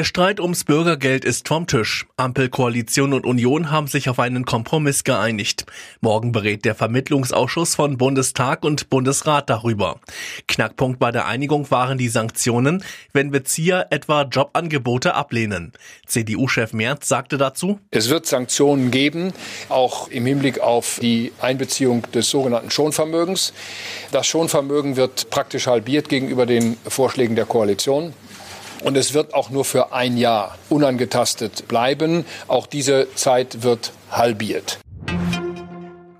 Der Streit ums Bürgergeld ist vom Tisch. Ampel, Koalition und Union haben sich auf einen Kompromiss geeinigt. Morgen berät der Vermittlungsausschuss von Bundestag und Bundesrat darüber. Knackpunkt bei der Einigung waren die Sanktionen, wenn Bezieher etwa Jobangebote ablehnen. CDU-Chef Merz sagte dazu, Es wird Sanktionen geben, auch im Hinblick auf die Einbeziehung des sogenannten Schonvermögens. Das Schonvermögen wird praktisch halbiert gegenüber den Vorschlägen der Koalition. Und es wird auch nur für ein Jahr unangetastet bleiben. Auch diese Zeit wird halbiert.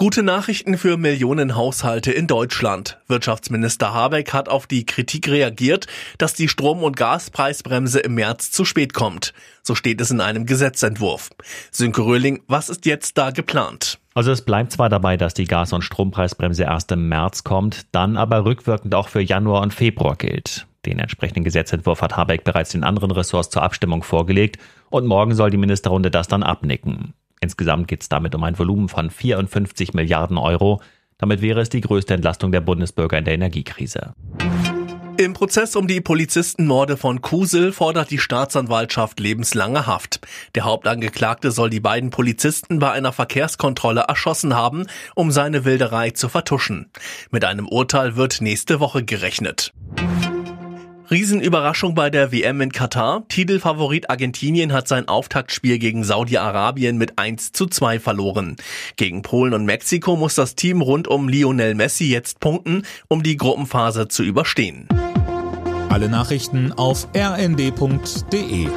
Gute Nachrichten für Millionen Haushalte in Deutschland. Wirtschaftsminister Habeck hat auf die Kritik reagiert, dass die Strom- und Gaspreisbremse im März zu spät kommt. So steht es in einem Gesetzentwurf. Sönke Röhling, was ist jetzt da geplant? Also es bleibt zwar dabei, dass die Gas- und Strompreisbremse erst im März kommt, dann aber rückwirkend auch für Januar und Februar gilt. Den entsprechenden Gesetzentwurf hat Habeck bereits den anderen Ressorts zur Abstimmung vorgelegt und morgen soll die Ministerrunde das dann abnicken. Insgesamt geht es damit um ein Volumen von 54 Milliarden Euro. Damit wäre es die größte Entlastung der Bundesbürger in der Energiekrise. Im Prozess um die Polizistenmorde von Kusel fordert die Staatsanwaltschaft lebenslange Haft. Der Hauptangeklagte soll die beiden Polizisten bei einer Verkehrskontrolle erschossen haben, um seine Wilderei zu vertuschen. Mit einem Urteil wird nächste Woche gerechnet. Riesenüberraschung bei der WM in Katar. Titelfavorit Argentinien hat sein Auftaktspiel gegen Saudi-Arabien mit 1 zu 2 verloren. Gegen Polen und Mexiko muss das Team rund um Lionel Messi jetzt punkten, um die Gruppenphase zu überstehen. Alle Nachrichten auf rnd.de